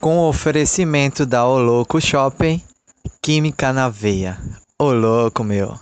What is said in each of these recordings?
com o oferecimento da O Louco Shopping, Química na Veia. Ô louco, meu.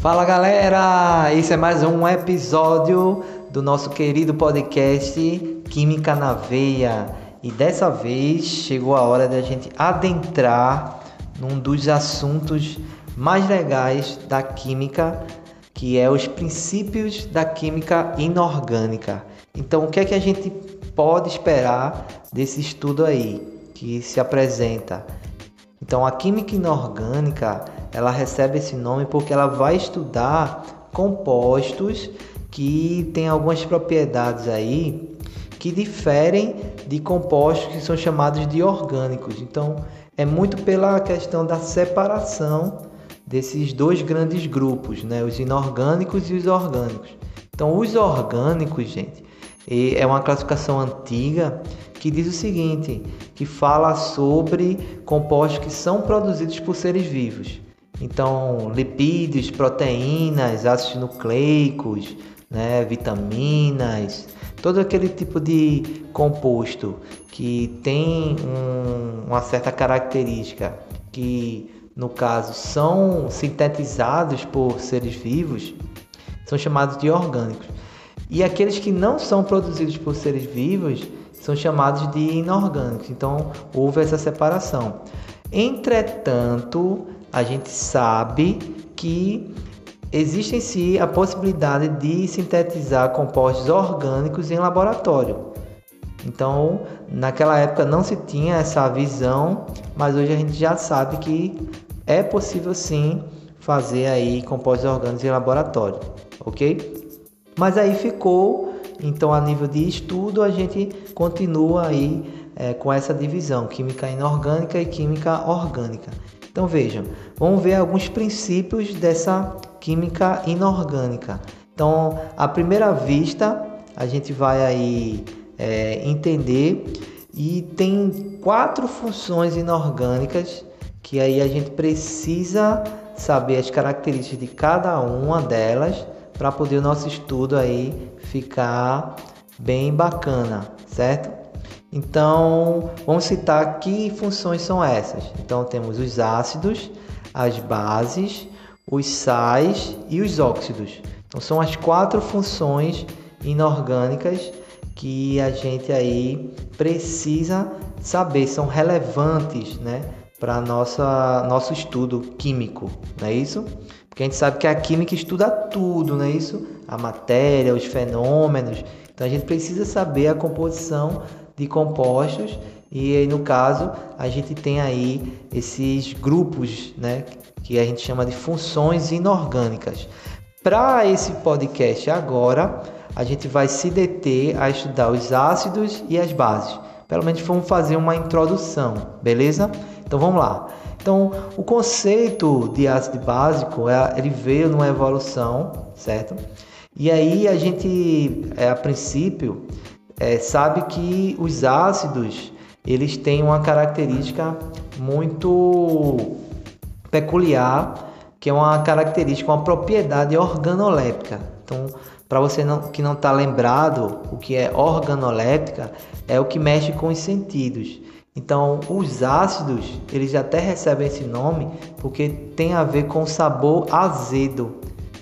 Fala galera, esse é mais um episódio do nosso querido podcast Química na Veia. E dessa vez chegou a hora da gente adentrar num dos assuntos mais legais da química, que é os princípios da química inorgânica. Então, o que é que a gente pode esperar desse estudo aí que se apresenta? Então, a química inorgânica, ela recebe esse nome porque ela vai estudar compostos que têm algumas propriedades aí que diferem de compostos que são chamados de orgânicos. Então, é muito pela questão da separação desses dois grandes grupos, né? os inorgânicos e os orgânicos. Então, os orgânicos, gente, é uma classificação antiga que diz o seguinte, que fala sobre compostos que são produzidos por seres vivos. Então, lipídios, proteínas, ácidos nucleicos, né, vitaminas, todo aquele tipo de composto que tem um, uma certa característica que no caso são sintetizados por seres vivos são chamados de orgânicos. E aqueles que não são produzidos por seres vivos são chamados de inorgânicos. Então houve essa separação. Entretanto a gente sabe que Existe em si a possibilidade de sintetizar compostos orgânicos em laboratório. Então, naquela época não se tinha essa visão, mas hoje a gente já sabe que é possível sim fazer aí compostos orgânicos em laboratório, ok? Mas aí ficou, então a nível de estudo a gente continua aí é, com essa divisão, química inorgânica e química orgânica. Então vejam, vamos ver alguns princípios dessa química inorgânica. Então, à primeira vista, a gente vai aí é, entender e tem quatro funções inorgânicas que aí a gente precisa saber as características de cada uma delas para poder o nosso estudo aí ficar bem bacana, certo? Então, vamos citar que funções são essas. Então, temos os ácidos, as bases, os sais e os óxidos. Então são as quatro funções inorgânicas que a gente aí precisa saber, são relevantes, né, para nossa nosso estudo químico, não é isso? Porque a gente sabe que a química estuda tudo, não é isso? A matéria, os fenômenos. Então a gente precisa saber a composição de compostos e no caso a gente tem aí esses grupos, né, que a gente chama de funções inorgânicas. Para esse podcast agora, a gente vai se deter a estudar os ácidos e as bases. Pelo menos vamos fazer uma introdução, beleza? Então vamos lá. Então, o conceito de ácido básico, é, ele veio numa evolução, certo? E aí a gente, é, a princípio, é, sabe que os ácidos, eles têm uma característica muito peculiar, que é uma característica, uma propriedade organoléptica. Então, para você não, que não está lembrado, o que é organoléptica é o que mexe com os sentidos. Então, os ácidos, eles até recebem esse nome porque tem a ver com sabor azedo.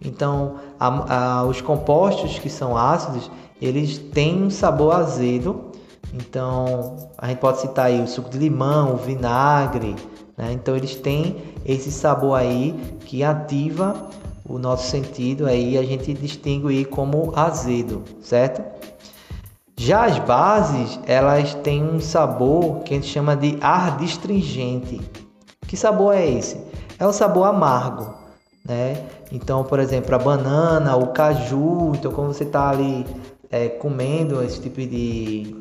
Então, a, a, os compostos que são ácidos, eles têm um sabor azedo. Então, a gente pode citar aí o suco de limão, o vinagre, né? Então eles têm esse sabor aí que ativa o nosso sentido aí a gente distingue como azedo, certo? Já as bases, elas têm um sabor que a gente chama de ardistringente. Que sabor é esse? É um sabor amargo, né? Então, por exemplo, a banana, o caju, então quando você está ali é, comendo esse tipo de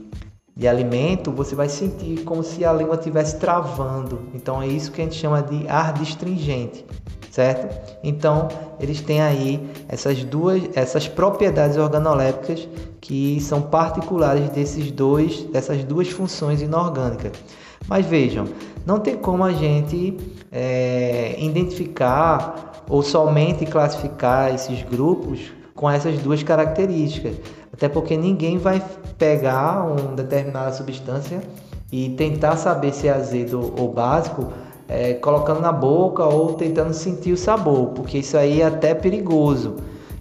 de alimento, você vai sentir como se a língua estivesse travando. Então é isso que a gente chama de ar astringente, certo? Então eles têm aí essas duas, essas propriedades organolépticas que são particulares desses dois, dessas duas funções inorgânicas. Mas vejam, não tem como a gente é, identificar ou somente classificar esses grupos com essas duas características. Até porque ninguém vai pegar uma determinada substância e tentar saber se é azedo ou básico é, colocando na boca ou tentando sentir o sabor, porque isso aí é até perigoso.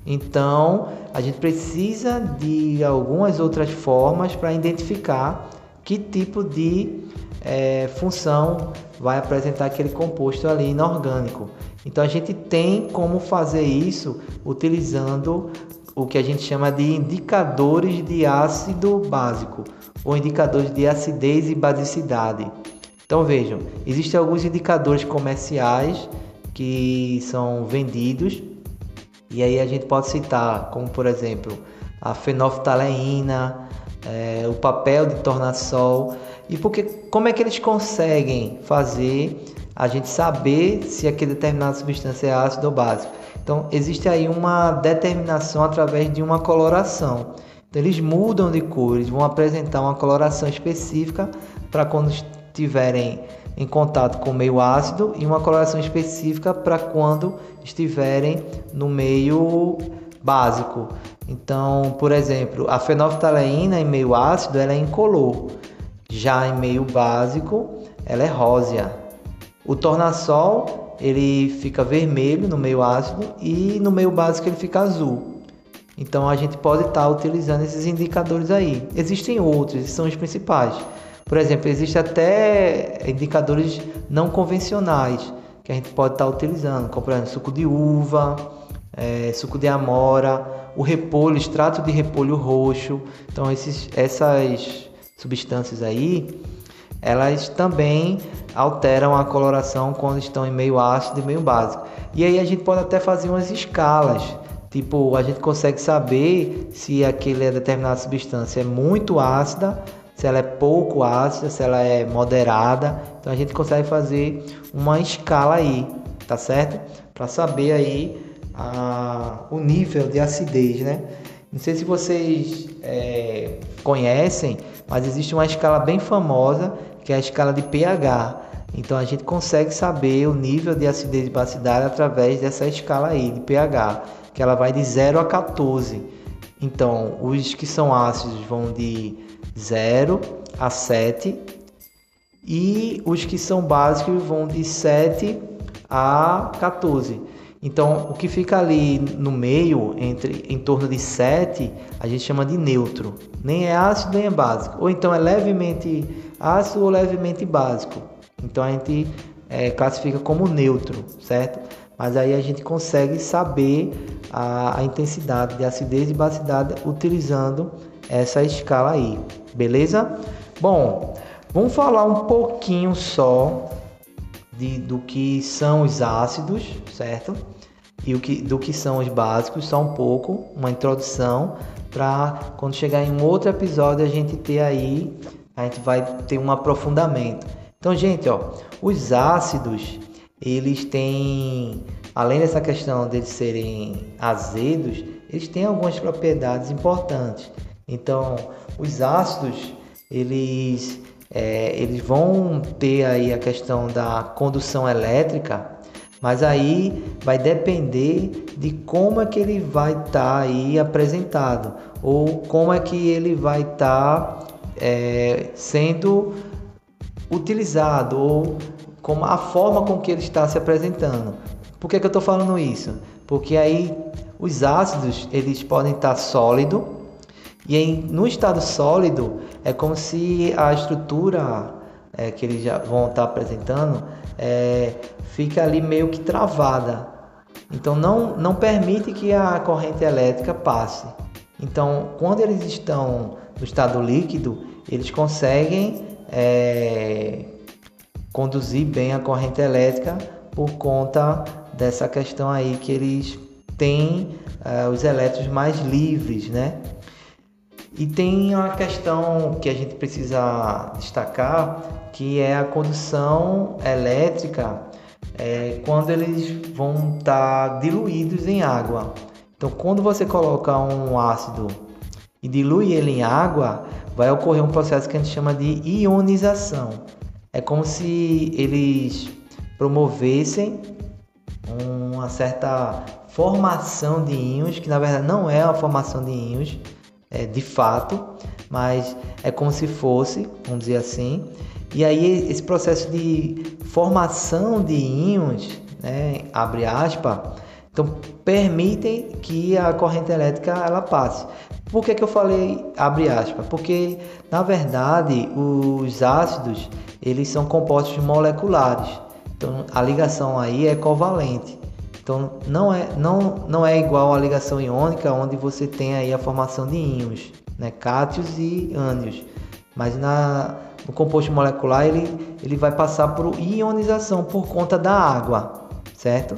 Então, a gente precisa de algumas outras formas para identificar que tipo de é, função vai apresentar aquele composto ali inorgânico. Então, a gente tem como fazer isso utilizando o que a gente chama de indicadores de ácido básico ou indicadores de acidez e basicidade. Então vejam, existem alguns indicadores comerciais que são vendidos e aí a gente pode citar, como por exemplo a fenolftaleína, é, o papel de tornassol e porque como é que eles conseguem fazer a gente saber se aquele determinada substância é ácido ou básico? Então existe aí uma determinação através de uma coloração. Então, eles mudam de cor, eles vão apresentar uma coloração específica para quando estiverem em contato com o meio ácido e uma coloração específica para quando estiverem no meio básico. Então, por exemplo, a fenolftaleína em meio ácido ela é incolor, já em meio básico ela é rósea. O tornassol ele fica vermelho no meio ácido e no meio básico ele fica azul. Então a gente pode estar utilizando esses indicadores aí. Existem outros, são os principais. Por exemplo, existe até indicadores não convencionais que a gente pode estar utilizando, como suco de uva, é, suco de amora, o repolho, extrato de repolho roxo. Então, esses, essas substâncias aí, elas também alteram a coloração quando estão em meio ácido e meio básico. E aí a gente pode até fazer umas escalas. Tipo, a gente consegue saber se aquela determinada substância é muito ácida se ela é pouco ácida, se ela é moderada. Então a gente consegue fazer uma escala aí, tá certo? Para saber aí a, o nível de acidez, né? Não sei se vocês é, conhecem, mas existe uma escala bem famosa que é a escala de pH. Então a gente consegue saber o nível de acidez e basicidade através dessa escala aí de pH, que ela vai de 0 a 14. Então, os que são ácidos vão de 0 a 7 e os que são básicos vão de 7 a 14. Então, o que fica ali no meio, entre em torno de 7, a gente chama de neutro. Nem é ácido, nem é básico. Ou então é levemente ácido ou levemente básico. Então, a gente é, classifica como neutro, certo? Mas aí a gente consegue saber a, a intensidade de acidez e basicidade utilizando essa escala aí, beleza? Bom, vamos falar um pouquinho só de, do que são os ácidos, certo? E o que, do que são os básicos, só um pouco, uma introdução, para quando chegar em um outro episódio a gente ter aí, a gente vai ter um aprofundamento. Então, gente, ó, os ácidos, eles têm, além dessa questão de serem azedos, eles têm algumas propriedades importantes. Então, os ácidos, eles, é, eles vão ter aí a questão da condução elétrica, mas aí vai depender de como é que ele vai estar tá aí apresentado ou como é que ele vai estar tá, é, sendo utilizado ou como a forma com que ele está se apresentando. Por que, que eu estou falando isso? Porque aí os ácidos eles podem estar tá sólido e em, no estado sólido, é como se a estrutura é, que eles já vão estar apresentando é, fica ali meio que travada. Então não, não permite que a corrente elétrica passe. Então, quando eles estão no estado líquido, eles conseguem é, conduzir bem a corrente elétrica por conta dessa questão aí que eles têm é, os elétrons mais livres, né? E tem uma questão que a gente precisa destacar, que é a condução elétrica é, quando eles vão estar tá diluídos em água. Então, quando você coloca um ácido e dilui ele em água, vai ocorrer um processo que a gente chama de ionização. é como se eles promovessem uma certa formação de íons, que na verdade não é a formação de íons, é, de fato, mas é como se fosse, vamos dizer assim. E aí esse processo de formação de íons, né, abre aspas, então permitem que a corrente elétrica ela passe. Por que, que eu falei abre aspas? Porque na verdade os ácidos eles são compostos moleculares. Então a ligação aí é covalente. Então não é, não, não é igual à ligação iônica, onde você tem aí a formação de íons, né? cátios e ânions. Mas na, no composto molecular ele, ele vai passar por ionização por conta da água, certo?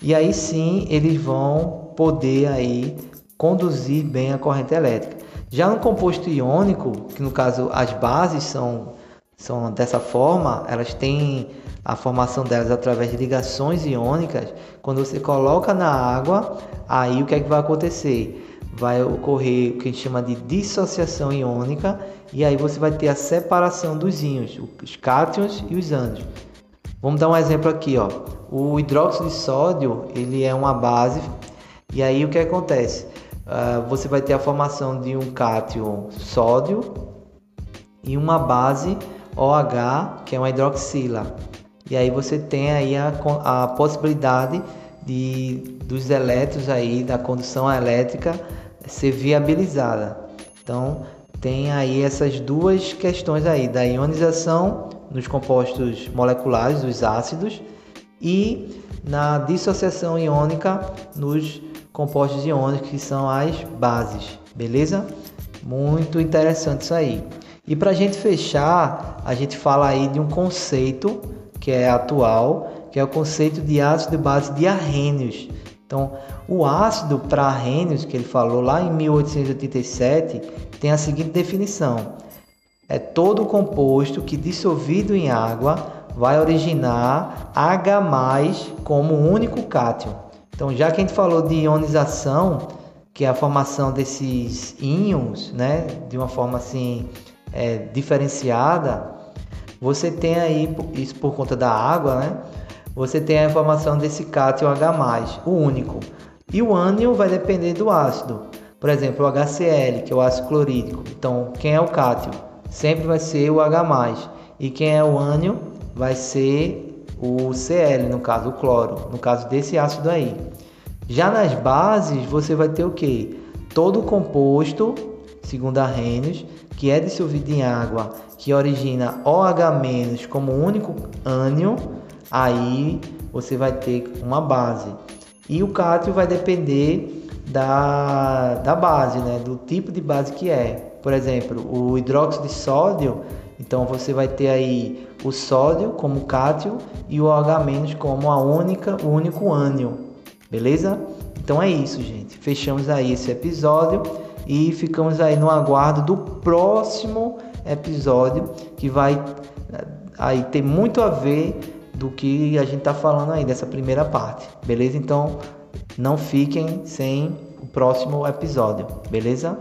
E aí sim eles vão poder aí conduzir bem a corrente elétrica. Já no composto iônico, que no caso as bases são, são dessa forma, elas têm a formação delas através de ligações iônicas, quando você coloca na água, aí o que é que vai acontecer? Vai ocorrer o que a gente chama de dissociação iônica e aí você vai ter a separação dos íons, os cátions e os ânions. Vamos dar um exemplo aqui, ó. O hidróxido de sódio, ele é uma base e aí o que acontece? Uh, você vai ter a formação de um cátion sódio e uma base OH, que é uma hidroxila. E aí você tem aí a, a possibilidade de dos elétrons aí da condução elétrica ser viabilizada. Então tem aí essas duas questões aí da ionização nos compostos moleculares dos ácidos e na dissociação iônica nos compostos iônicos que são as bases, beleza? Muito interessante isso aí. E para a gente fechar, a gente fala aí de um conceito que é atual, que é o conceito de ácido de base de arrênios. Então, o ácido para arrênios, que ele falou lá em 1887, tem a seguinte definição: é todo composto que dissolvido em água vai originar H+ como único cátion. Então, já que a gente falou de ionização, que é a formação desses íons, né, de uma forma assim é, diferenciada, você tem aí, isso por conta da água, né? Você tem a informação desse cátion H+, o único. E o ânion vai depender do ácido. Por exemplo, o HCl, que é o ácido clorídrico. Então, quem é o cátion? Sempre vai ser o H+. E quem é o ânion? Vai ser o Cl, no caso, o cloro. No caso desse ácido aí. Já nas bases, você vai ter o que? Todo composto, segundo Arrhenius, que é dissolvido em água, que origina OH- como único ânion, aí você vai ter uma base. E o cátion vai depender da, da base, né? do tipo de base que é. Por exemplo, o hidróxido de sódio, então você vai ter aí o sódio como cátion e o OH- como a única, o único ânion. Beleza? Então é isso, gente. Fechamos aí esse episódio e ficamos aí no aguardo do próximo episódio que vai eh, aí ter muito a ver do que a gente está falando aí dessa primeira parte, beleza? Então não fiquem sem o próximo episódio, beleza?